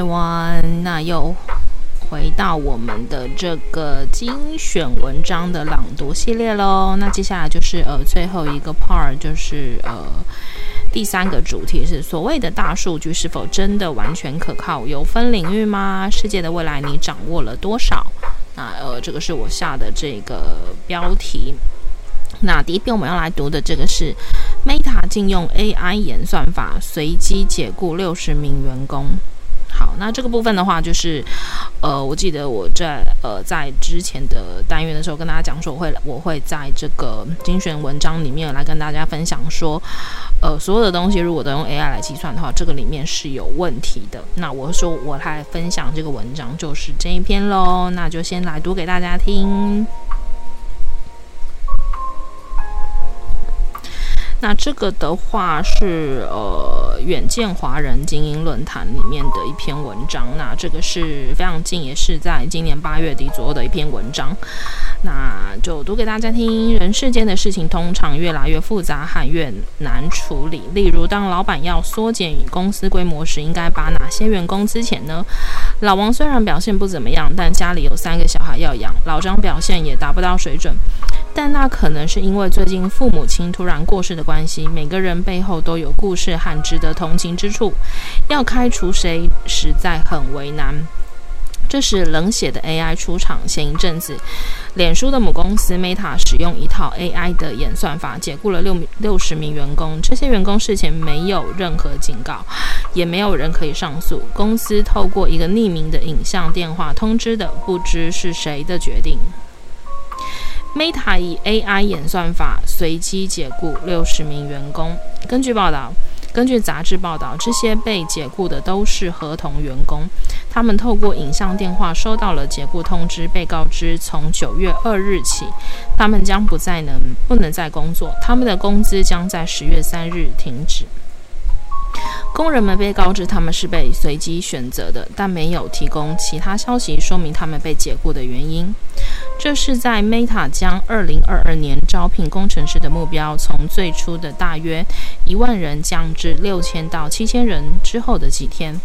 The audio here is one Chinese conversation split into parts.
one 那又回到我们的这个精选文章的朗读系列喽。那接下来就是呃最后一个 part，就是呃第三个主题是所谓的大数据是否真的完全可靠？有分领域吗？世界的未来你掌握了多少？那呃这个是我下的这个标题。那第一篇我们要来读的这个是 Meta 禁用 AI 演算法，随机解雇六十名员工。好，那这个部分的话，就是呃，我记得我在呃在之前的单元的时候跟大家讲说，我会我会在这个精选文章里面来跟大家分享说，呃，所有的东西如果都用 AI 来计算的话，这个里面是有问题的。那我说我来分享这个文章就是这一篇喽，那就先来读给大家听。那这个的话是呃远见华人精英论坛里面的一篇文章，那这个是非常近，也是在今年八月底左右的一篇文章，那就读给大家听。人世间的事情通常越来越复杂和越难处理，例如当老板要缩减公司规模时，应该把哪些员工资遣呢？老王虽然表现不怎么样，但家里有三个小孩要养，老张表现也达不到水准。但那可能是因为最近父母亲突然过世的关系。每个人背后都有故事和值得同情之处，要开除谁实在很为难。这时，冷血的 AI 出场。前一阵子，脸书的母公司 Meta 使用一套 AI 的演算法，解雇了六六十名员工。这些员工事前没有任何警告，也没有人可以上诉。公司透过一个匿名的影像电话通知的，不知是谁的决定。Meta 以 AI 演算法随机解雇六十名员工。根据报道，根据杂志报道，这些被解雇的都是合同员工。他们透过影像电话收到了解雇通知，被告知从九月二日起，他们将不再能不能再工作，他们的工资将在十月三日停止。工人们被告知他们是被随机选择的，但没有提供其他消息说明他们被解雇的原因。这是在 Meta 将2022年招聘工程师的目标从最初的大约一万人降至六千到七千人之后的几天。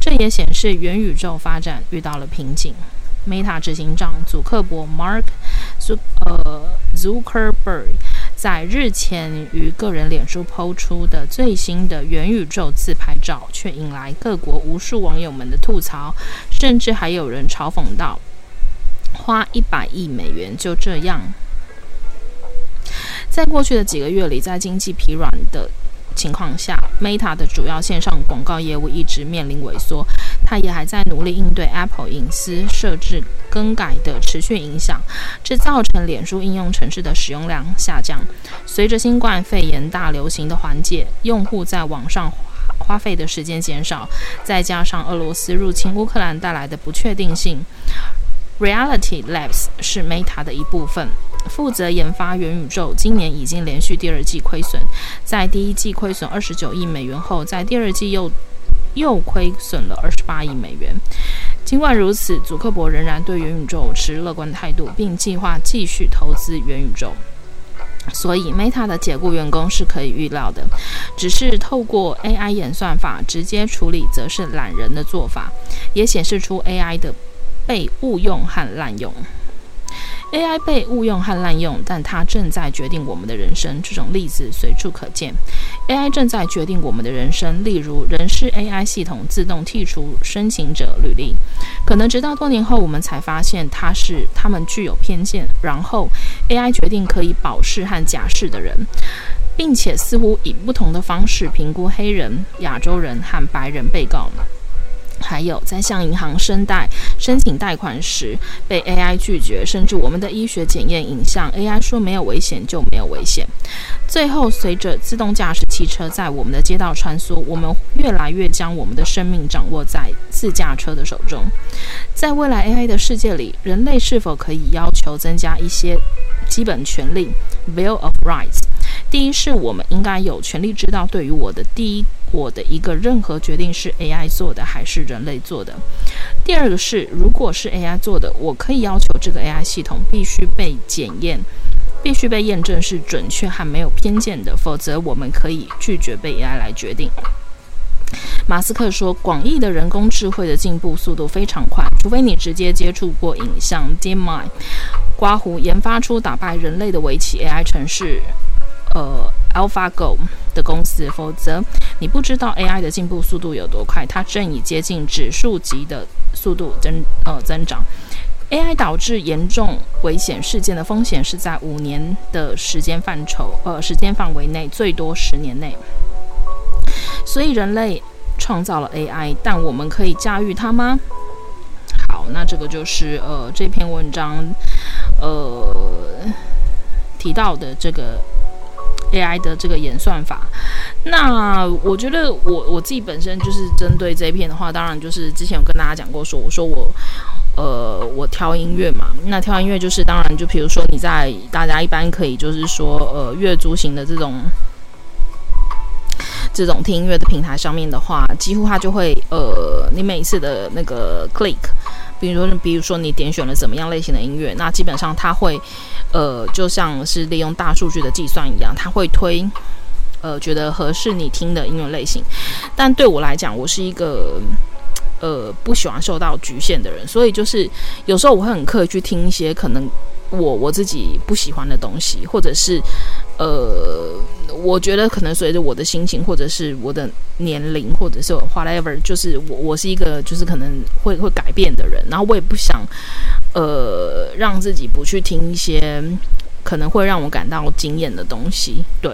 这也显示元宇宙发展遇到了瓶颈。Meta 执行长祖克伯 Mark Zuckerberg 在日前于个人脸书抛出的最新的元宇宙自拍照，却引来各国无数网友们的吐槽，甚至还有人嘲讽到：“花一百亿美元就这样。”在过去的几个月里，在经济疲软的情况下，Meta 的主要线上广告业务一直面临萎缩。它也还在努力应对 Apple 隐私设置更改的持续影响，这造成脸书应用程式的使用量下降。随着新冠肺炎大流行的缓解，用户在网上花费的时间减少，再加上俄罗斯入侵乌克兰带来的不确定性，Reality Labs 是 Meta 的一部分。负责研发元宇宙，今年已经连续第二季亏损。在第一季亏损二十九亿美元后，在第二季又又亏损了二十八亿美元。尽管如此，祖克伯仍然对元宇宙持乐观态度，并计划继续投资元宇宙。所以，Meta 的解雇员工是可以预料的。只是透过 AI 演算法直接处理，则是懒人的做法，也显示出 AI 的被误用和滥用。AI 被误用和滥用，但它正在决定我们的人生。这种例子随处可见。AI 正在决定我们的人生，例如人事 AI 系统自动剔除申请者履历，可能直到多年后我们才发现它是他们具有偏见。然后 AI 决定可以保释和假释的人，并且似乎以不同的方式评估黑人、亚洲人和白人被告。还有，在向银行申贷、申请贷款时被 AI 拒绝，甚至我们的医学检验影像，AI 说没有危险就没有危险。最后，随着自动驾驶汽车在我们的街道穿梭，我们越来越将我们的生命掌握在自驾车的手中。在未来 AI 的世界里，人类是否可以要求增加一些基本权利 （Bill of Rights）？第一，是我们应该有权利知道，对于我的第一，我的一个任何决定是 AI 做的还是人类做的。第二个是，如果是 AI 做的，我可以要求这个 AI 系统必须被检验，必须被验证是准确和没有偏见的，否则我们可以拒绝被 AI 来决定。马斯克说，广义的人工智慧的进步速度非常快，除非你直接接触过影像。DeepMind 刮胡研发出打败人类的围棋 AI 程式，呃，AlphaGo 的公司，否则你不知道 AI 的进步速度有多快，它正以接近指数级的速度增呃增长。AI 导致严重危险事件的风险是在五年的时间范畴呃时间范围内，最多十年内。所以人类创造了 AI，但我们可以驾驭它吗？好，那这个就是呃这篇文章呃提到的这个 AI 的这个演算法。那我觉得我我自己本身就是针对这一片的话，当然就是之前有跟大家讲过说，我说我呃我挑音乐嘛，那挑音乐就是当然就比如说你在大家一般可以就是说呃月租型的这种。这种听音乐的平台上面的话，几乎它就会呃，你每一次的那个 click，比如说，比如说你点选了怎么样类型的音乐，那基本上它会呃，就像是利用大数据的计算一样，它会推呃，觉得合适你听的音乐类型。但对我来讲，我是一个呃不喜欢受到局限的人，所以就是有时候我会很刻意去听一些可能我我自己不喜欢的东西，或者是呃。我觉得可能随着我的心情，或者是我的年龄，或者是 whatever，就是我我是一个就是可能会会改变的人，然后我也不想呃让自己不去听一些可能会让我感到惊艳的东西，对。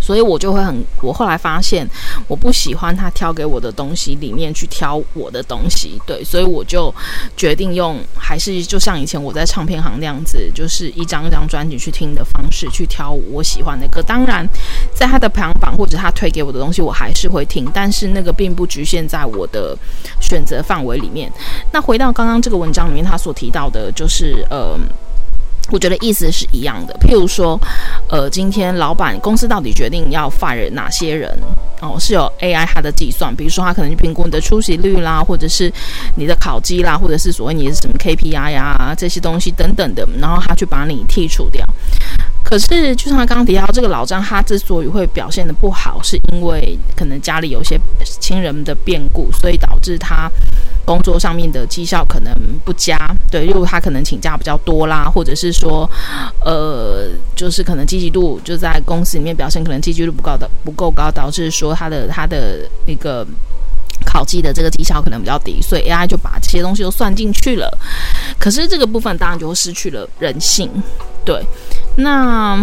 所以我就会很，我后来发现我不喜欢他挑给我的东西里面去挑我的东西，对，所以我就决定用还是就像以前我在唱片行那样子，就是一张一张专辑去听的方式去挑我喜欢的歌。当然，在他的排行榜或者他推给我的东西，我还是会听，但是那个并不局限在我的选择范围里面。那回到刚刚这个文章里面，他所提到的就是呃。我觉得意思是一样的。譬如说，呃，今天老板公司到底决定要 fire 哪些人哦，是有 AI 它的计算，比如说它可能去评估你的出席率啦，或者是你的考绩啦，或者是所谓你的什么 KPI 呀这些东西等等的，然后它去把你剔除掉。可是，就像他刚刚提到，这个老张他之所以会表现得不好，是因为可能家里有些亲人的变故，所以导致他工作上面的绩效可能不佳。对，例如他可能请假比较多啦，或者是说，呃，就是可能积极度就在公司里面表现可能积极度不高的不够高，导致说他的他的一个考绩的这个绩效可能比较低，所以 AI 就把这些东西都算进去了。可是这个部分当然就会失去了人性，对。那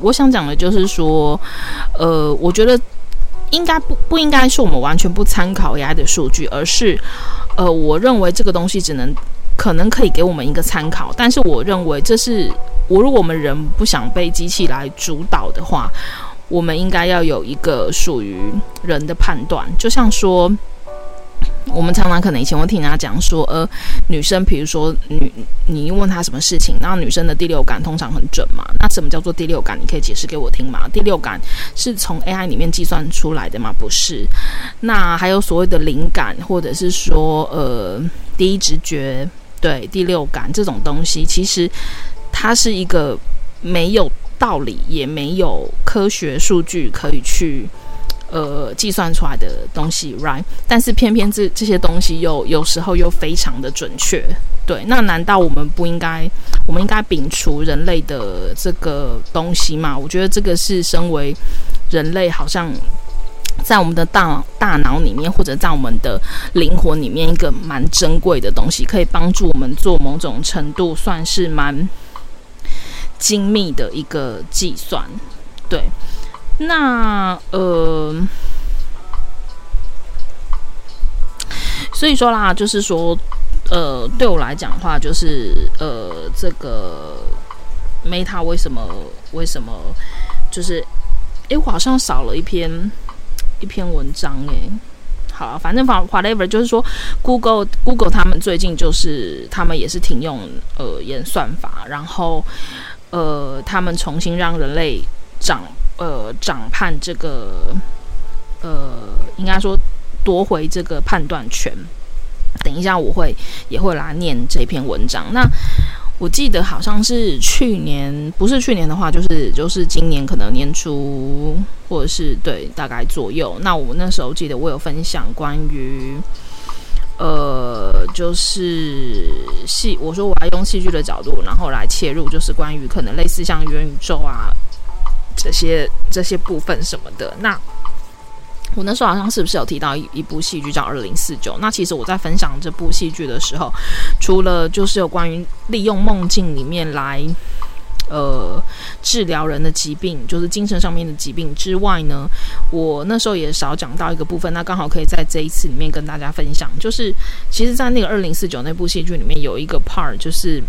我想讲的就是说，呃，我觉得应该不不应该是我们完全不参考 AI 的数据，而是，呃，我认为这个东西只能可能可以给我们一个参考，但是我认为这是我如果我们人不想被机器来主导的话，我们应该要有一个属于人的判断，就像说。我们常常可能以前会听人家讲说，呃，女生，比如说女，你问她什么事情，然后女生的第六感通常很准嘛。那什么叫做第六感？你可以解释给我听吗？第六感是从 AI 里面计算出来的吗？不是。那还有所谓的灵感，或者是说，呃，第一直觉，对，第六感这种东西，其实它是一个没有道理，也没有科学数据可以去。呃，计算出来的东西，right？但是偏偏这这些东西又有时候又非常的准确，对。那难道我们不应该，我们应该摒除人类的这个东西吗？我觉得这个是身为人类，好像在我们的大大脑里面，或者在我们的灵魂里面，一个蛮珍贵的东西，可以帮助我们做某种程度算是蛮精密的一个计算，对。那呃，所以说啦，就是说，呃，对我来讲的话，就是呃，这个 Meta 为什么为什么就是，诶，我好像少了一篇一篇文章诶。好啊，反正反 whatever，就是说，Google Google 他们最近就是他们也是停用呃演算法，然后呃，他们重新让人类长。呃，掌判这个，呃，应该说夺回这个判断权。等一下，我会也会来念这篇文章。那我记得好像是去年，不是去年的话，就是就是今年可能年初或者是对大概左右。那我那时候记得我有分享关于。呃，就是戏，我说我要用戏剧的角度，然后来切入，就是关于可能类似像元宇宙啊这些这些部分什么的。那我那时候好像是不是有提到一一部戏剧叫《二零四九》？那其实我在分享这部戏剧的时候，除了就是有关于利用梦境里面来。呃，治疗人的疾病，就是精神上面的疾病之外呢，我那时候也少讲到一个部分，那刚好可以在这一次里面跟大家分享，就是其实，在那个二零四九那部戏剧里面有一个 part，就是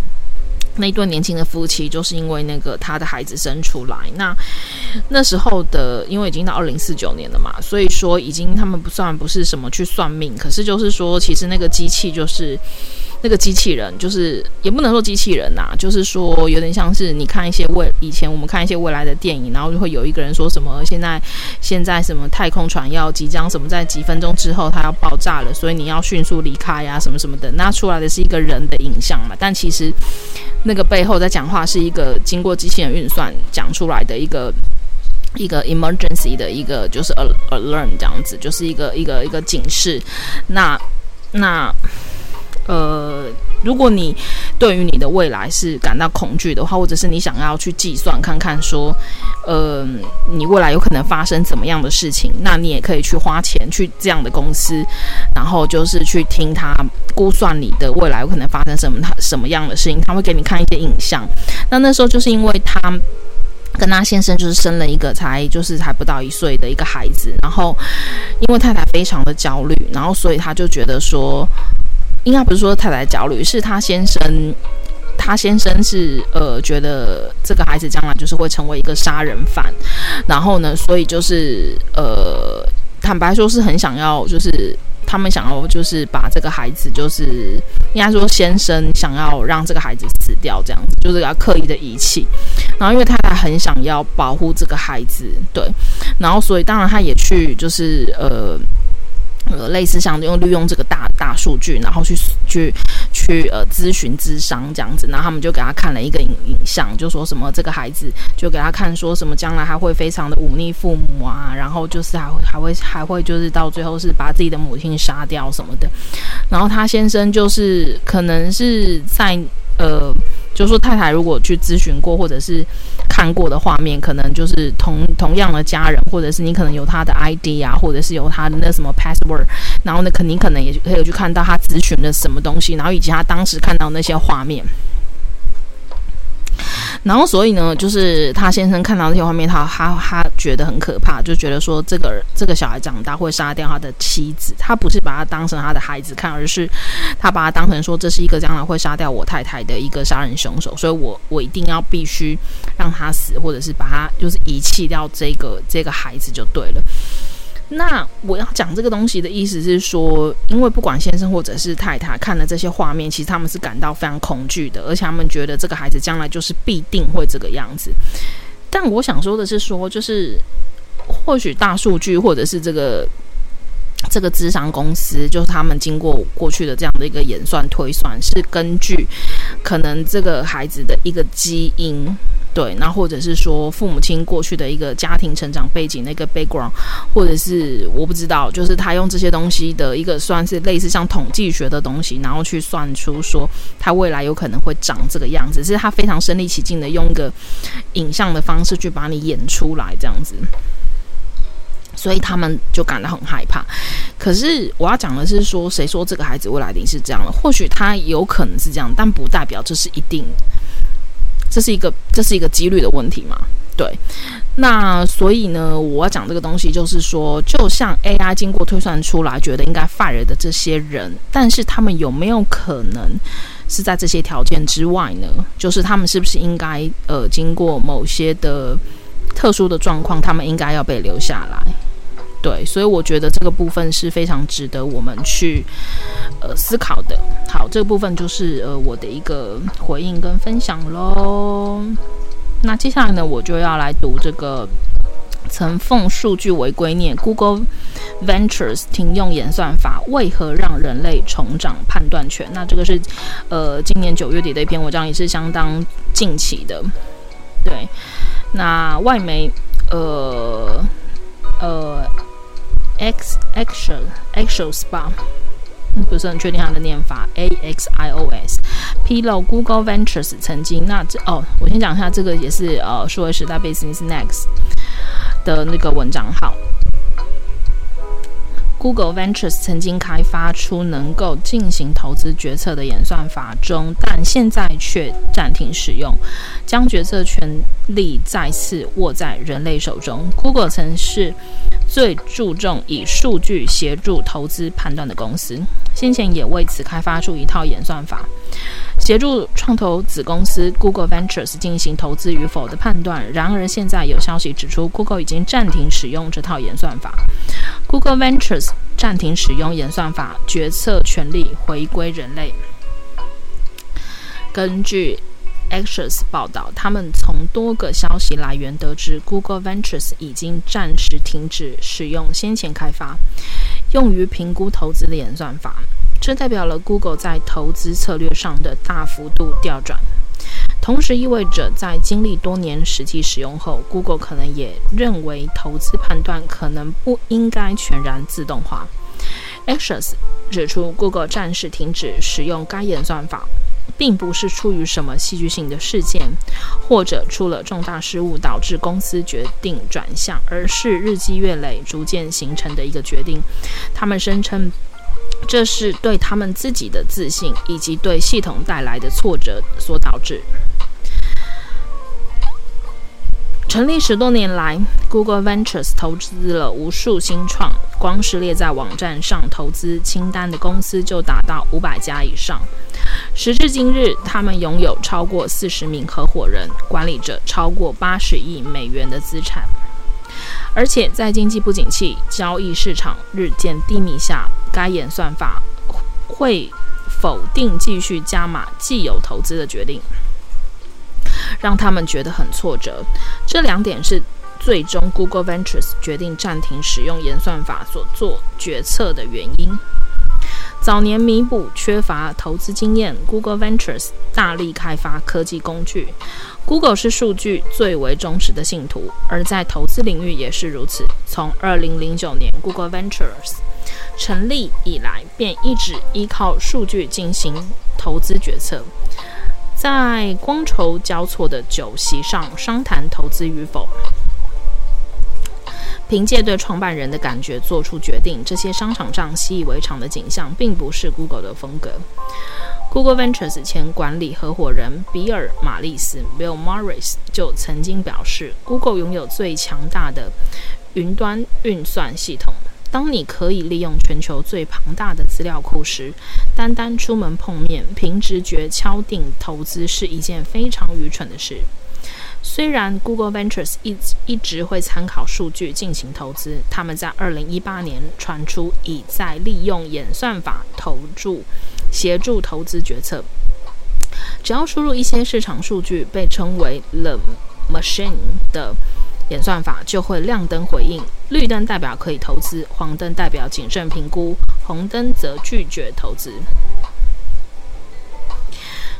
那一对年轻的夫妻，就是因为那个他的孩子生出来，那那时候的，因为已经到二零四九年了嘛，所以说已经他们不算不是什么去算命，可是就是说，其实那个机器就是。那个机器人就是也不能说机器人呐、就是说有点像是你看一些未以前我们看一些未来的电影，然后就会有一个人说什么现在现在什么太空船要即将什么在几分钟之后它要爆炸了，所以你要迅速离开呀、什么什么的，那出来的是一个人的影像嘛，但其实那个背后在讲话是一个经过机器人运算讲出来的一个一个 emergency 的一个就是 alert 这样子，就是一个一个一个警示，那那。呃，如果你对于你的未来是感到恐惧的话，或者是你想要去计算看看说，呃，你未来有可能发生怎么样的事情，那你也可以去花钱去这样的公司，然后就是去听他估算你的未来有可能发生什么他什么样的事情，他会给你看一些影像。那那时候就是因为他跟他先生就是生了一个才就是还不到一岁的一个孩子，然后因为太太非常的焦虑，然后所以他就觉得说。应该不是说太太焦虑，是他先生，他先生是呃觉得这个孩子将来就是会成为一个杀人犯，然后呢，所以就是呃坦白说是很想要，就是他们想要就是把这个孩子就是应该说先生想要让这个孩子死掉这样子，就是要刻意的遗弃，然后因为太太很想要保护这个孩子，对，然后所以当然他也去就是呃。呃，类似像用利用这个大大数据，然后去去去呃咨询智商这样子，然后他们就给他看了一个影影像，就说什么这个孩子就给他看说什么将来还会非常的忤逆父母啊，然后就是还会还会还会就是到最后是把自己的母亲杀掉什么的，然后他先生就是可能是在呃。就是说，太太如果去咨询过或者是看过的画面，可能就是同同样的家人，或者是你可能有他的 ID 啊，或者是有他的那什么 password，然后呢，肯定可能也可以去看到他咨询的什么东西，然后以及他当时看到那些画面。然后，所以呢，就是他先生看到那些画面，他他他觉得很可怕，就觉得说这个这个小孩长大会杀掉他的妻子。他不是把他当成他的孩子看，而是他把他当成说这是一个将来会杀掉我太太的一个杀人凶手。所以我我一定要必须让他死，或者是把他就是遗弃掉这个这个孩子就对了。那我要讲这个东西的意思是说，因为不管先生或者是太太看了这些画面，其实他们是感到非常恐惧的，而且他们觉得这个孩子将来就是必定会这个样子。但我想说的是说，就是或许大数据或者是这个这个智商公司，就是他们经过过去的这样的一个演算推算，是根据可能这个孩子的一个基因。对，那或者是说父母亲过去的一个家庭成长背景的一个 background，或者是我不知道，就是他用这些东西的一个算是类似像统计学的东西，然后去算出说他未来有可能会长这个样子，是他非常身临其境的用一个影像的方式去把你演出来这样子，所以他们就感到很害怕。可是我要讲的是说，谁说这个孩子未来一定是这样的？或许他有可能是这样，但不代表这是一定。这是一个这是一个几率的问题嘛？对，那所以呢，我要讲这个东西，就是说，就像 AI 经过推算出来，觉得应该 fire 的这些人，但是他们有没有可能是在这些条件之外呢？就是他们是不是应该呃，经过某些的特殊的状况，他们应该要被留下来？对，所以我觉得这个部分是非常值得我们去呃思考的。好，这个部分就是呃我的一个回应跟分享喽。那接下来呢，我就要来读这个曾奉数据为圭臬，Google Ventures 停用演算法，为何让人类重掌判断权？那这个是，呃，今年九月底的一篇文章，也是相当近期的。对，那外媒，呃，呃，X Axios Axios 吧。不是很确定它的念法，A X I O S，披露 Google Ventures 曾经那这哦，我先讲一下这个也是呃数位时代 Business Next 的那个文章号。Google Ventures 曾经开发出能够进行投资决策的演算法中，但现在却暂停使用，将决策权力再次握在人类手中。Google 曾是最注重以数据协助投资判断的公司，先前也为此开发出一套演算法，协助创投子公司 Google Ventures 进行投资与否的判断。然而，现在有消息指出，Google 已经暂停使用这套演算法。Google Ventures 暂停使用演算法，决策权力回归人类。根据 Axios 报道，他们从多个消息来源得知，Google Ventures 已经暂时停止使用先前开发用于评估投资的演算法，这代表了 Google 在投资策略上的大幅度调转。同时意味着，在经历多年实际使用后，Google 可能也认为投资判断可能不应该全然自动化。Axios 指出，Google 暂时停止使用该演算法，并不是出于什么戏剧性的事件，或者出了重大失误导致公司决定转向，而是日积月累逐渐形成的一个决定。他们声称，这是对他们自己的自信以及对系统带来的挫折所导致。成立十多年来，Google Ventures 投资了无数新创，光是列在网站上投资清单的公司就达到五百家以上。时至今日，他们拥有超过四十名合伙人，管理着超过八十亿美元的资产。而且在经济不景气、交易市场日渐低迷下，该演算法会否定继续加码既有投资的决定。让他们觉得很挫折。这两点是最终 Google Ventures 决定暂停使用演算法所做决策的原因。早年弥补缺乏投资经验，Google Ventures 大力开发科技工具。Google 是数据最为忠实的信徒，而在投资领域也是如此。从2009年 Google Ventures 成立以来，便一直依靠数据进行投资决策。在觥筹交错的酒席上商谈投资与否，凭借对创办人的感觉做出决定，这些商场上习以为常的景象，并不是 Google 的风格。Google Ventures 前管理合伙人比尔·马利斯 （Bill Morris） 就曾经表示，Google 拥有最强大的云端运算系统。当你可以利用全球最庞大的资料库时，单单出门碰面，凭直觉敲定投资是一件非常愚蠢的事。虽然 Google Ventures 一一直会参考数据进行投资，他们在2018年传出已在利用演算法投注协助投资决策。只要输入一些市场数据，被称为 The Machine 的。演算法就会亮灯回应，绿灯代表可以投资，黄灯代表谨慎评估，红灯则拒绝投资。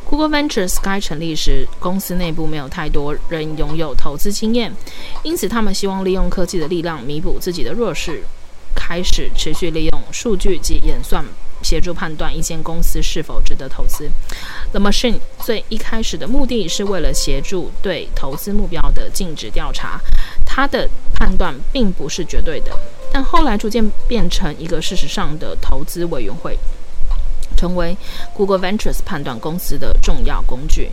Google Ventures 该成立时，公司内部没有太多人拥有投资经验，因此他们希望利用科技的力量弥补自己的弱势，开始持续利用数据及演算。协助判断一间公司是否值得投资。The Machine 最一开始的目的是为了协助对投资目标的尽职调查，它的判断并不是绝对的，但后来逐渐变成一个事实上的投资委员会。成为 Google Ventures 判断公司的重要工具。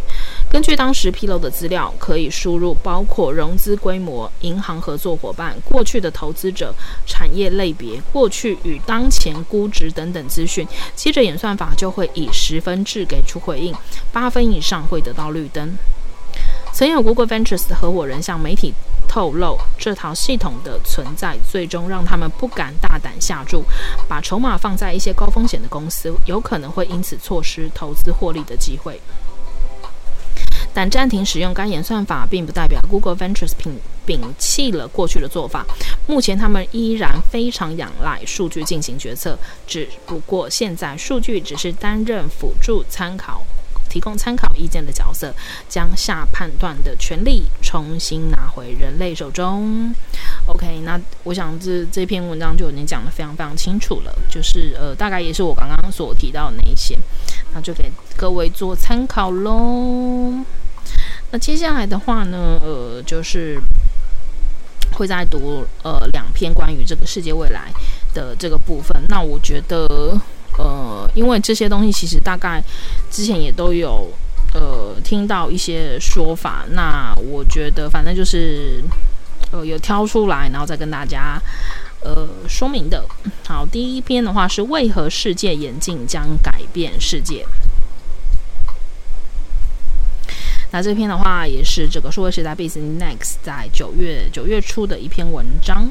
根据当时披露的资料，可以输入包括融资规模、银行合作伙伴、过去的投资者、产业类别、过去与当前估值等等资讯。接着演算法就会以十分制给出回应，八分以上会得到绿灯。曾有 Google Ventures 的合伙人向媒体透露，这套系统的存在最终让他们不敢大胆下注，把筹码放在一些高风险的公司，有可能会因此错失投资获利的机会。但暂停使用该演算法，并不代表 Google Ventures 摒摒弃了过去的做法。目前，他们依然非常仰赖数据进行决策，只不过现在数据只是担任辅助参考。提供参考意见的角色，将下判断的权利重新拿回人类手中。OK，那我想这这篇文章就已经讲得非常非常清楚了，就是呃，大概也是我刚刚所提到的那一些，那就给各位做参考喽。那接下来的话呢，呃，就是会再读呃两篇关于这个世界未来的这个部分。那我觉得。呃，因为这些东西其实大概之前也都有呃听到一些说法，那我觉得反正就是呃有挑出来，然后再跟大家呃说明的。好，第一篇的话是为何世界眼镜将改变世界。那这篇的话也是这个数位时代 Business Next 在九月九月初的一篇文章。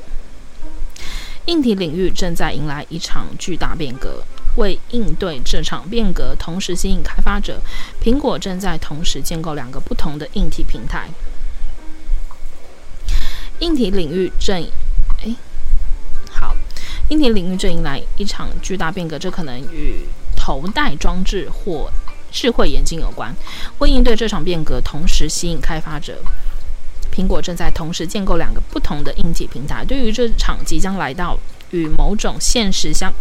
硬体领域正在迎来一场巨大变革。为应对这场变革，同时吸引开发者，苹果正在同时建构两个不同的硬体平台。硬体领域正，哎，好，硬体领域正迎来一场巨大变革，这可能与头戴装置或智慧眼镜有关。为应对这场变革，同时吸引开发者，苹果正在同时建构两个不同的硬体平台。对于这场即将来到与某种现实相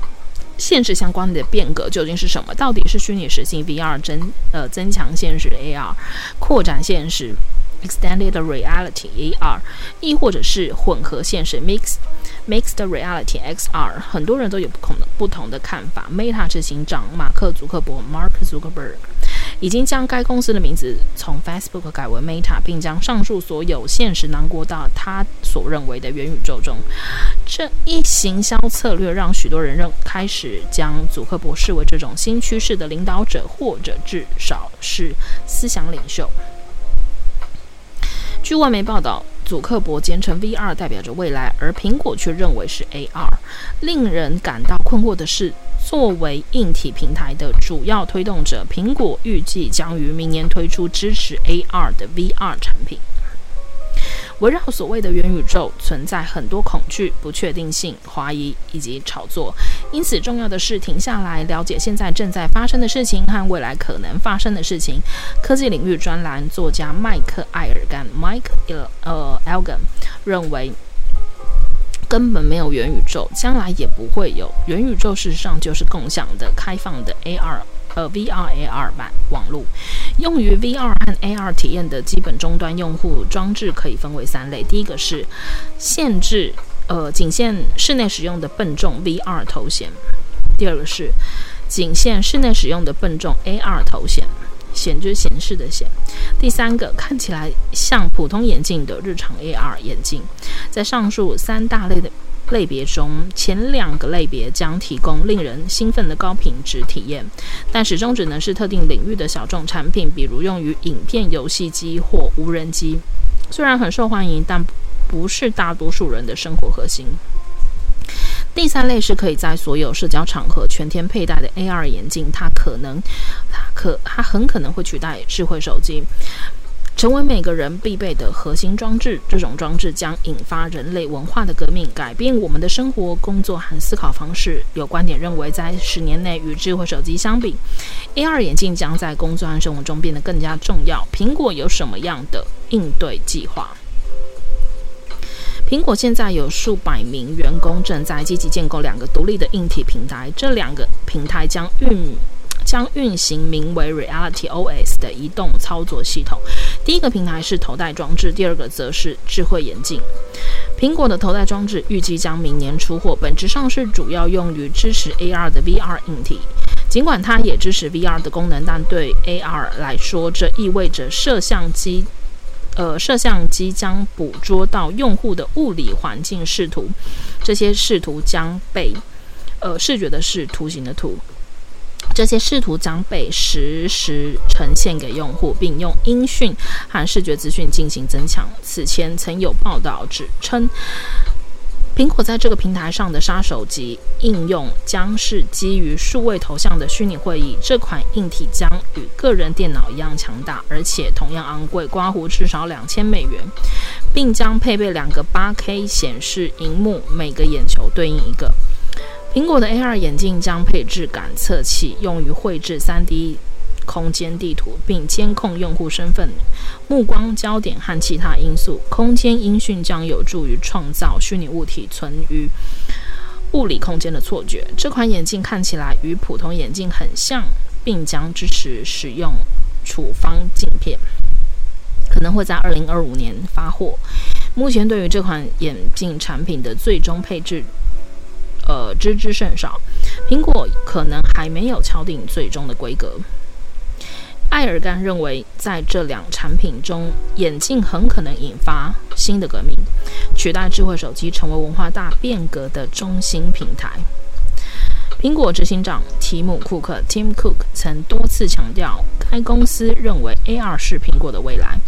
现实相关的变革究竟是什么？到底是虚拟实境 VR 增呃增强现实 AR 扩展现实 Extended Reality AR，亦或者是混合现实 （Mix Mixed Reality XR？很多人都有不同的不同的看法。Meta 执行长马克·祖克伯 Mark Zuckerberg。已经将该公司的名字从 Facebook 改为 Meta，并将上述所有现实囊括到他所认为的元宇宙中。这一行销策略让许多人认开始将祖克伯视为这种新趋势的领导者，或者至少是思想领袖。据外媒报道，祖克伯坚称 VR 代表着未来，而苹果却认为是 AR。令人感到困惑的是。作为硬体平台的主要推动者，苹果预计将于明年推出支持 AR 的 VR 产品。围绕所谓的元宇宙，存在很多恐惧、不确定性、怀疑以及炒作。因此，重要的是停下来了解现在正在发生的事情和未来可能发生的事情。科技领域专栏作家麦克·艾尔甘 （Mike 呃 Algan） 认为。根本没有元宇宙，将来也不会有元宇宙。事实上，就是共享的、开放的 AR 呃 VR AR 版网络。用于 VR 和 AR 体验的基本终端用户装置可以分为三类：第一个是限制呃仅限室内使用的笨重 VR 头显；第二个是仅限室内使用的笨重 AR 头显。显就是显示的显。第三个看起来像普通眼镜的日常 AR 眼镜，在上述三大类的类别中，前两个类别将提供令人兴奋的高品质体验，但始终只能是特定领域的小众产品，比如用于影片、游戏机或无人机。虽然很受欢迎，但不是大多数人的生活核心。第三类是可以在所有社交场合全天佩戴的 AR 眼镜，它可能，它可，它很可能会取代智慧手机，成为每个人必备的核心装置。这种装置将引发人类文化的革命，改变我们的生活、工作和思考方式。有观点认为，在十年内，与智慧手机相比，AR 眼镜将在工作和生活中变得更加重要。苹果有什么样的应对计划？苹果现在有数百名员工正在积极建构两个独立的硬体平台，这两个平台将运将运行名为 Reality OS 的移动操作系统。第一个平台是头戴装置，第二个则是智慧眼镜。苹果的头戴装置预计将明年出货，本质上是主要用于支持 AR 的 VR 硬体。尽管它也支持 VR 的功能，但对 AR 来说，这意味着摄像机。呃，摄像机将捕捉到用户的物理环境视图，这些视图将被，呃，视觉的视图形的图，这些视图将被实时呈现给用户，并用音讯和视觉资讯进行增强。此前曾有报道指称，苹果在这个平台上的杀手级应用将是基于数位头像的虚拟会议。这款硬体将与个人电脑一样强大，而且同样昂贵，刮胡至少两千美元，并将配备两个 8K 显示荧幕，每个眼球对应一个。苹果的 AR 眼镜将配置感测器，用于绘制 3D 空间地图，并监控用户身份、目光焦点和其他因素。空间音讯将有助于创造虚拟物体存于物理空间的错觉。这款眼镜看起来与普通眼镜很像，并将支持使用处方镜片，可能会在2025年发货。目前对于这款眼镜产品的最终配置。呃，知之甚少。苹果可能还没有敲定最终的规格。艾尔干认为，在这两产品中，眼镜很可能引发新的革命，取代智慧手机，成为文化大变革的中心平台。苹果执行长提姆·库克 （Tim Cook） 曾多次强调，该公司认为 AR 是苹果的未来。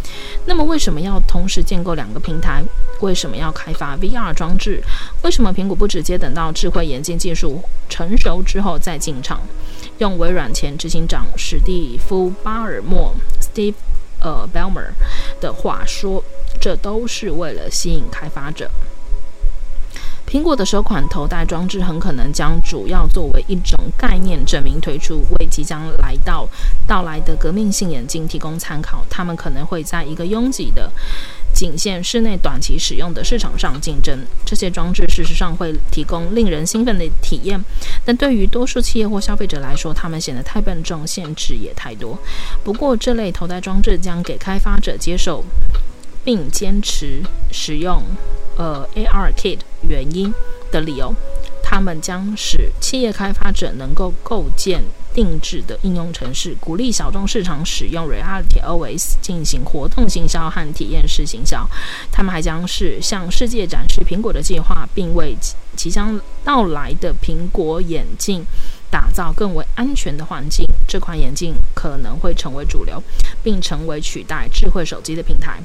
那么，为什么要同时建构两个平台？为什么要开发 VR 装置？为什么苹果不直接等到智慧眼镜技术成熟之后再进场？用微软前执行长史蒂夫·巴尔默 （Steve 呃 Ballmer） 的话说，这都是为了吸引开发者。苹果的首款头戴装置很可能将主要作为一种概念证明推出，为即将来到到来的革命性眼镜提供参考。他们可能会在一个拥挤的、仅限室内短期使用的市场上竞争。这些装置事实上会提供令人兴奋的体验，但对于多数企业或消费者来说，它们显得太笨重，限制也太多。不过，这类头戴装置将给开发者接受并坚持使用。呃，ARKit 原因的理由，他们将使企业开发者能够构建定制的应用程式，鼓励小众市场使用 Reality OS 进行活动行销和体验式行销。他们还将是向世界展示苹果的计划，并为即将到来的苹果眼镜打造更为安全的环境。这款眼镜可能会成为主流，并成为取代智慧手机的平台。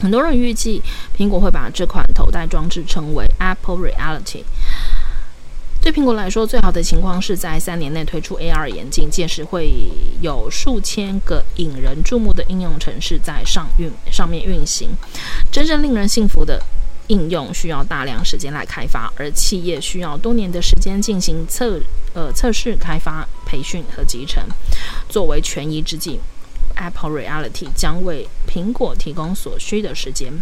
很多人预计苹果会把这款头戴装置称为 Apple Reality。对苹果来说，最好的情况是在三年内推出 AR 眼镜，届时会有数千个引人注目的应用程式在上运上面运行。真正令人信服的应用需要大量时间来开发，而企业需要多年的时间进行测呃测试、开发、培训和集成。作为权宜之计。Apple Reality 将为苹果提供所需的时间。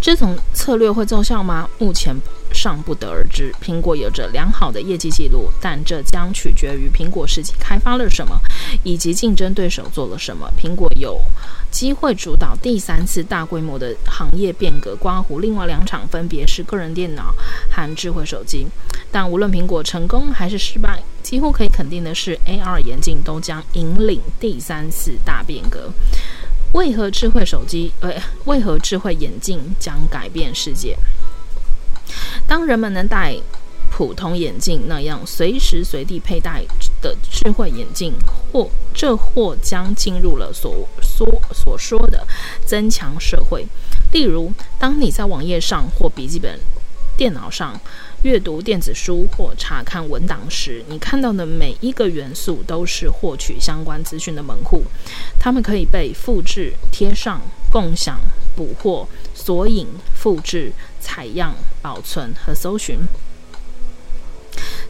这种策略会奏效吗？目前尚不得而知。苹果有着良好的业绩记录，但这将取决于苹果实际开发了什么，以及竞争对手做了什么。苹果有机会主导第三次大规模的行业变革，刮胡另外两场分别是个人电脑和智慧手机。但无论苹果成功还是失败，几乎可以肯定的是，AR 眼镜都将引领第三次大变革。为何智慧手机？呃，为何智慧眼镜将改变世界？当人们能戴普通眼镜那样随时随地佩戴的智慧眼镜，或这或将进入了所说所说的增强社会。例如，当你在网页上或笔记本电脑上。阅读电子书或查看文档时，你看到的每一个元素都是获取相关资讯的门户，它们可以被复制、贴上、共享、捕获、索引、复制、采样、保存和搜寻。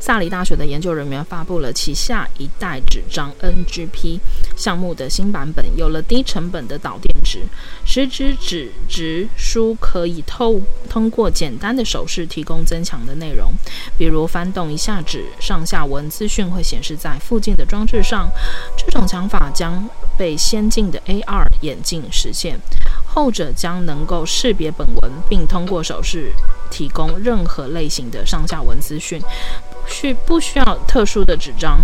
萨里大学的研究人员发布了旗下一代纸张 NGP 项目的新版本，有了低成本的导电纸，实质纸质书可以透通过简单的手势提供增强的内容，比如翻动一下纸，上下文资讯会显示在附近的装置上。这种想法将被先进的 AR 眼镜实现，后者将能够识别本文，并通过手势提供任何类型的上下文资讯。需不需要特殊的纸张？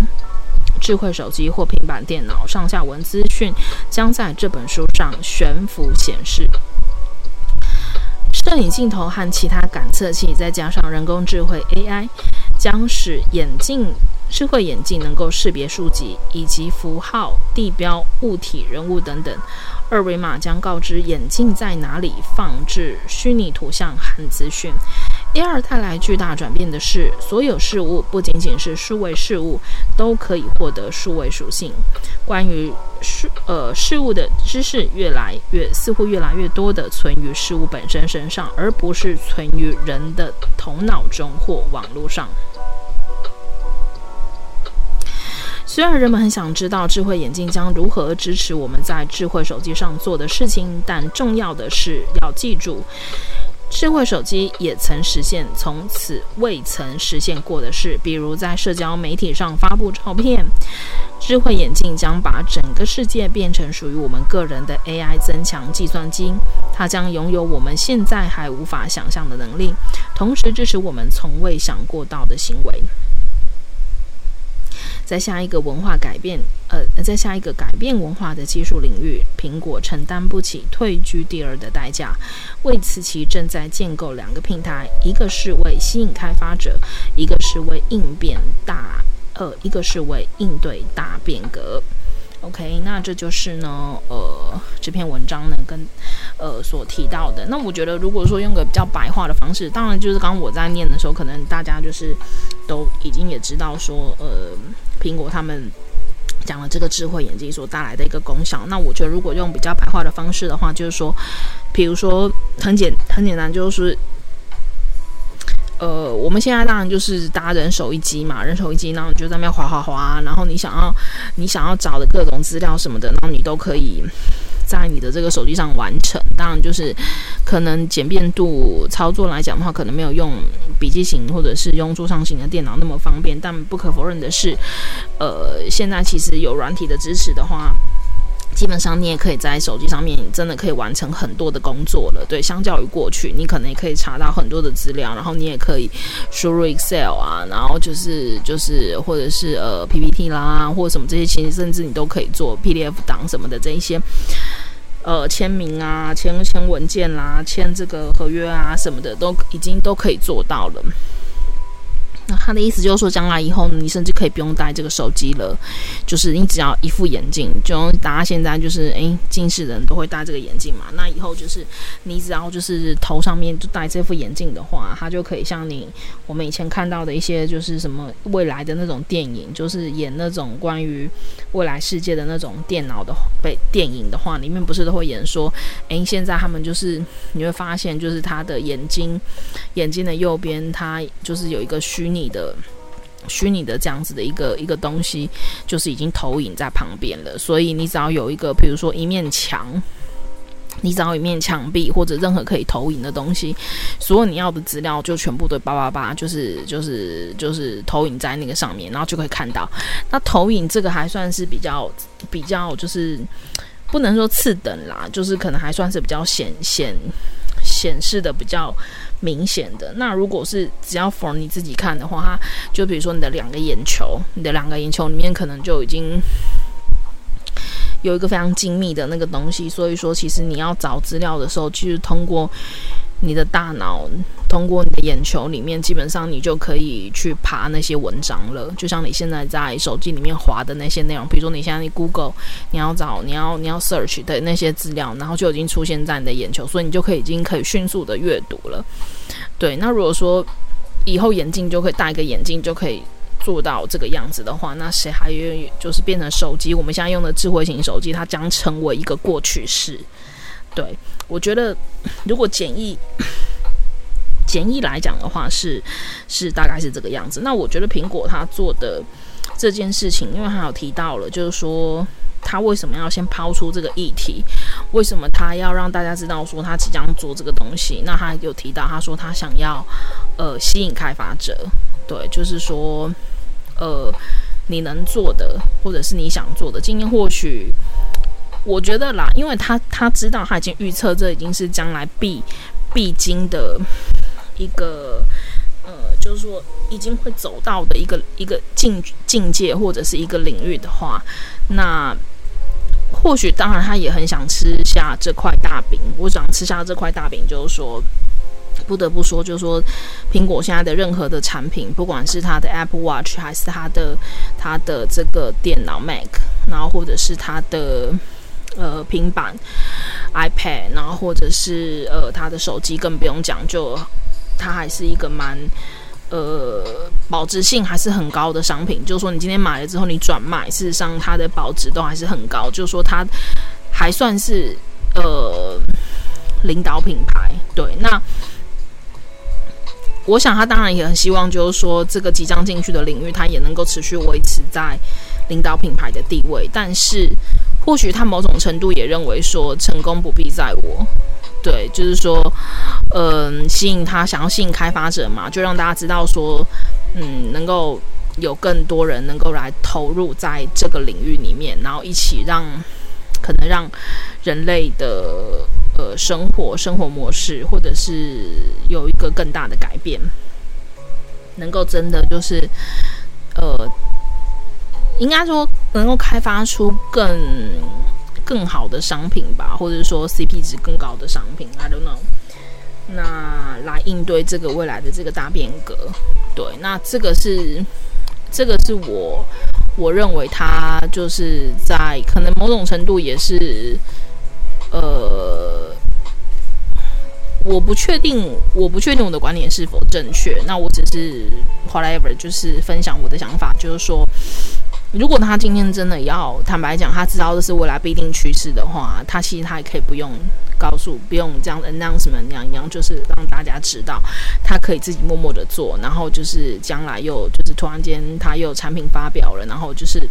智慧手机或平板电脑上下文资讯将在这本书上悬浮显示。摄影镜头和其他感测器，再加上人工智慧 AI，将使眼镜智慧眼镜能够识别书籍以及符号、地标、物体、人物等等。二维码将告知眼镜在哪里，放置虚拟图像和资讯。第二带来巨大转变的是，所有事物不仅仅是数位事物，都可以获得数位属性。关于事呃事物的知识，越来越似乎越来越多的存于事物本身身上，而不是存于人的头脑中或网络上。虽然人们很想知道智慧眼镜将如何支持我们在智慧手机上做的事情，但重要的是要记住。智慧手机也曾实现从此未曾实现过的事，比如在社交媒体上发布照片。智慧眼镜将把整个世界变成属于我们个人的 AI 增强计算机，它将拥有我们现在还无法想象的能力，同时支持我们从未想过到的行为。在下一个文化改变，呃，在下一个改变文化的技术领域，苹果承担不起退居第二的代价。为此，其正在建构两个平台，一个是为吸引开发者，一个是为应变大，呃，一个是为应对大变革。OK，那这就是呢，呃，这篇文章呢跟呃所提到的。那我觉得，如果说用个比较白话的方式，当然就是刚刚我在念的时候，可能大家就是都已经也知道说，呃，苹果他们讲了这个智慧眼镜所带来的一个功效。那我觉得，如果用比较白话的方式的话，就是说，比如说很简很简单，就是。呃，我们现在当然就是搭人手一机嘛，人手一机，然后你就在那边滑滑滑，然后你想要你想要找的各种资料什么的，然后你都可以在你的这个手机上完成。当然就是可能简便度操作来讲的话，可能没有用笔记型或者是用桌上型的电脑那么方便，但不可否认的是，呃，现在其实有软体的支持的话。基本上你也可以在手机上面，真的可以完成很多的工作了。对，相较于过去，你可能也可以查到很多的资料，然后你也可以输入 Excel 啊，然后就是就是或者是呃 PPT 啦，或者什么这些，其实甚至你都可以做 PDF 档什么的这一些，呃签名啊、签签文件啦、签这个合约啊什么的，都已经都可以做到了。那他的意思就是说，将来以后你甚至可以不用带这个手机了，就是你只要一副眼镜，就大家现在就是诶，近视的人都会戴这个眼镜嘛。那以后就是你只要就是头上面就戴这副眼镜的话，它就可以像你我们以前看到的一些就是什么未来的那种电影，就是演那种关于未来世界的那种电脑的被电影的话，里面不是都会演说，诶，现在他们就是你会发现，就是他的眼睛眼睛的右边，它就是有一个虚。你的虚拟的这样子的一个一个东西，就是已经投影在旁边了。所以你只要有一个，比如说一面墙，你只要一面墙壁或者任何可以投影的东西，所有你要的资料就全部都叭叭叭，就是就是就是投影在那个上面，然后就可以看到。那投影这个还算是比较比较，就是不能说次等啦，就是可能还算是比较显显显示的比较。明显的，那如果是只要 for 你自己看的话，它就比如说你的两个眼球，你的两个眼球里面可能就已经有一个非常精密的那个东西，所以说其实你要找资料的时候，其实通过。你的大脑通过你的眼球里面，基本上你就可以去爬那些文章了。就像你现在在手机里面划的那些内容，比如说你现在你 Google，你要找你要你要 search 的那些资料，然后就已经出现在你的眼球，所以你就可以已经可以迅速的阅读了。对，那如果说以后眼镜就可以戴一个眼镜就可以做到这个样子的话，那谁还愿意就是变成手机？我们现在用的智慧型手机，它将成为一个过去式。对，我觉得如果简易简易来讲的话，是是大概是这个样子。那我觉得苹果它做的这件事情，因为它有提到了，就是说它为什么要先抛出这个议题，为什么它要让大家知道说它即将做这个东西？那他有提到，他说他想要呃吸引开发者，对，就是说呃你能做的，或者是你想做的，今天或许。我觉得啦，因为他他知道他已经预测这已经是将来必必经的一个呃，就是说已经会走到的一个一个境境界或者是一个领域的话，那或许当然他也很想吃下这块大饼。我想吃下这块大饼，就是说不得不说，就是说，苹果现在的任何的产品，不管是它的 Apple Watch，还是它的它的这个电脑 Mac，然后或者是它的呃平板 iPad，然后或者是呃他的手机，更不用讲，就它还是一个蛮呃保值性还是很高的商品。就是说，你今天买了之后，你转卖，事实上它的保值都还是很高。就是说，它还算是呃领导品牌。对，那。我想他当然也很希望，就是说这个即将进去的领域，他也能够持续维持在领导品牌的地位。但是，或许他某种程度也认为说，成功不必在我。对，就是说，嗯，吸引他想要吸引开发者嘛，就让大家知道说，嗯，能够有更多人能够来投入在这个领域里面，然后一起让可能让人类的。呃，生活生活模式，或者是有一个更大的改变，能够真的就是，呃，应该说能够开发出更更好的商品吧，或者说 CP 值更高的商品，I don't know。那来应对这个未来的这个大变革，对，那这个是这个是我我认为它就是在可能某种程度也是。呃，我不确定，我不确定我的观点是否正确。那我只是 whatever，就是分享我的想法，就是说，如果他今天真的要坦白讲，他知道这是未来必定趋势的话，他其实他也可以不用告诉，不用这样 announcement 那样一样，就是让大家知道，他可以自己默默的做，然后就是将来又就是突然间他又产品发表了，然后就是。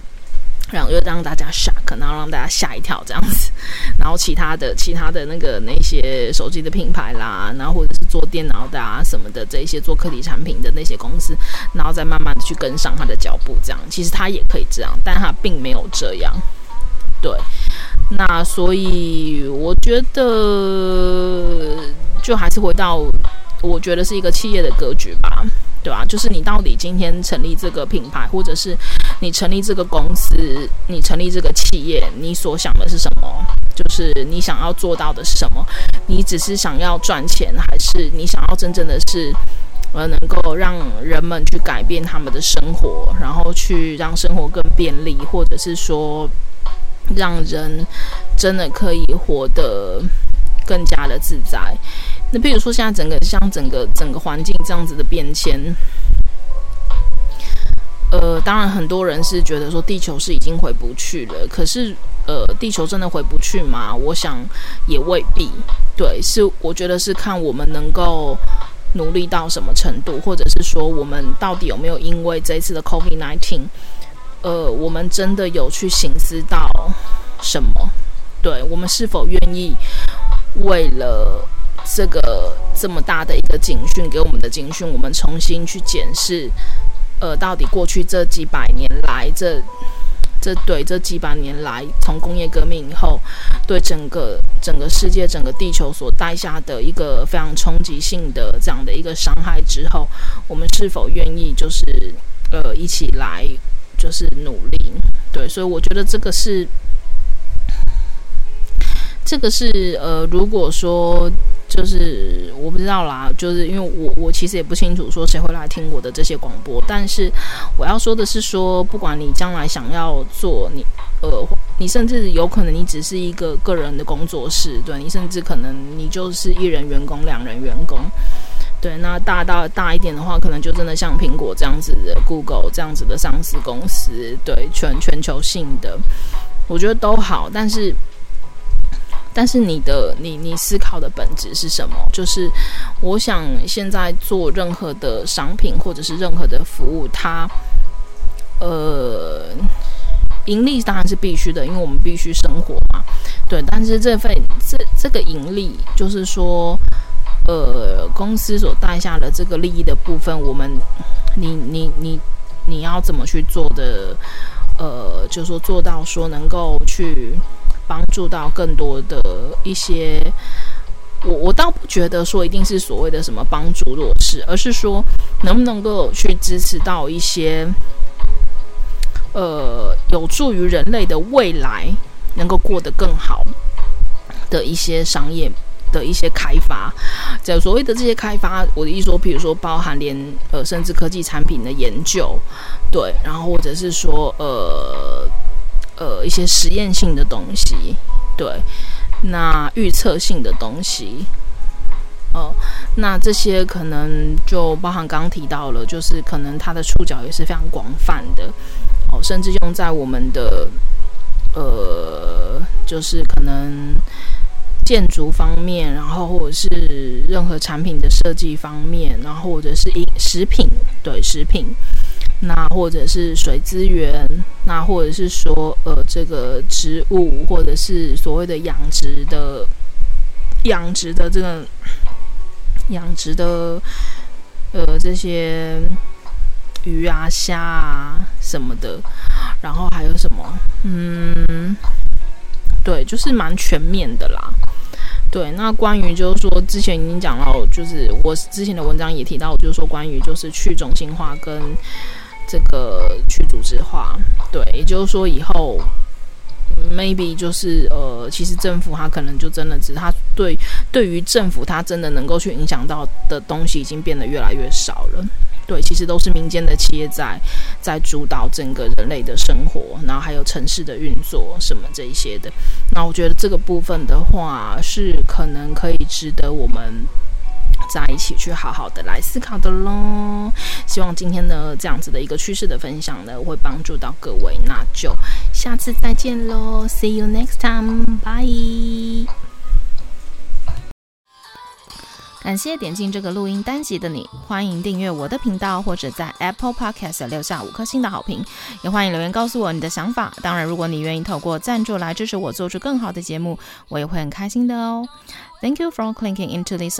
然后又让大家 shock，然后让大家吓一跳这样子，然后其他的、其他的那个那些手机的品牌啦，然后或者是做电脑的啊什么的这一些做科技产品的那些公司，然后再慢慢的去跟上他的脚步，这样其实他也可以这样，但他并没有这样。对，那所以我觉得就还是回到，我觉得是一个企业的格局吧。对吧？就是你到底今天成立这个品牌，或者是你成立这个公司，你成立这个企业，你所想的是什么？就是你想要做到的是什么？你只是想要赚钱，还是你想要真正的是，呃，能够让人们去改变他们的生活，然后去让生活更便利，或者是说，让人真的可以活得更加的自在？那比如说，现在整个像整个整个环境这样子的变迁，呃，当然很多人是觉得说地球是已经回不去了。可是，呃，地球真的回不去吗？我想也未必。对，是我觉得是看我们能够努力到什么程度，或者是说我们到底有没有因为这一次的 COVID-19，呃，我们真的有去省思到什么？对，我们是否愿意为了这个这么大的一个警讯给我们的警讯，我们重新去检视，呃，到底过去这几百年来，这这对这几百年来，从工业革命以后，对整个整个世界、整个地球所带下的一个非常冲击性的这样的一个伤害之后，我们是否愿意就是呃一起来就是努力？对，所以我觉得这个是这个是呃，如果说。就是我不知道啦，就是因为我我其实也不清楚说谁会来听我的这些广播，但是我要说的是说，不管你将来想要做你呃，你甚至有可能你只是一个个人的工作室，对，你甚至可能你就是一人员工、两人员工，对，那大到大一点的话，可能就真的像苹果这样子的、Google 这样子的上市公司，对，全全球性的，我觉得都好，但是。但是你的你你思考的本质是什么？就是我想现在做任何的商品或者是任何的服务，它呃盈利当然是必须的，因为我们必须生活嘛。对，但是这份这这个盈利，就是说呃公司所带下的这个利益的部分，我们你你你你要怎么去做的？呃，就是说做到说能够去。帮助到更多的一些，我我倒不觉得说一定是所谓的什么帮助弱势，而是说能不能够去支持到一些，呃，有助于人类的未来能够过得更好的一些商业的一些开发。这所谓的这些开发，我的意思说，比如说包含连呃，甚至科技产品的研究，对，然后或者是说呃呃一些实验性的东西，对，那预测性的东西。哦，那这些可能就包含刚刚提到了，就是可能它的触角也是非常广泛的，哦，甚至用在我们的呃，就是可能建筑方面，然后或者是任何产品的设计方面，然后或者是一食品，对，食品，那或者是水资源，那或者是说呃，这个植物，或者是所谓的养殖的养殖的这个。养殖的，呃，这些鱼啊、虾啊什么的，然后还有什么？嗯，对，就是蛮全面的啦。对，那关于就是说，之前已经讲到，就是我之前的文章也提到，就是说关于就是去中心化跟这个去组织化，对，也就是说以后。maybe 就是呃，其实政府它可能就真的只是它对对于政府它真的能够去影响到的东西已经变得越来越少了。对，其实都是民间的企业在在主导整个人类的生活，然后还有城市的运作什么这一些的。那我觉得这个部分的话是可能可以值得我们。在一起去好好的来思考的喽，希望今天的这样子的一个趋势的分享呢，会帮助到各位，那就下次再见喽，See you next time，bye。感谢点进这个录音单集的你，欢迎订阅我的频道，或者在 Apple Podcast 留下五颗星的好评，也欢迎留言告诉我你的想法。当然，如果你愿意透过赞助来支持我做出更好的节目，我也会很开心的哦。Thank you for clicking into this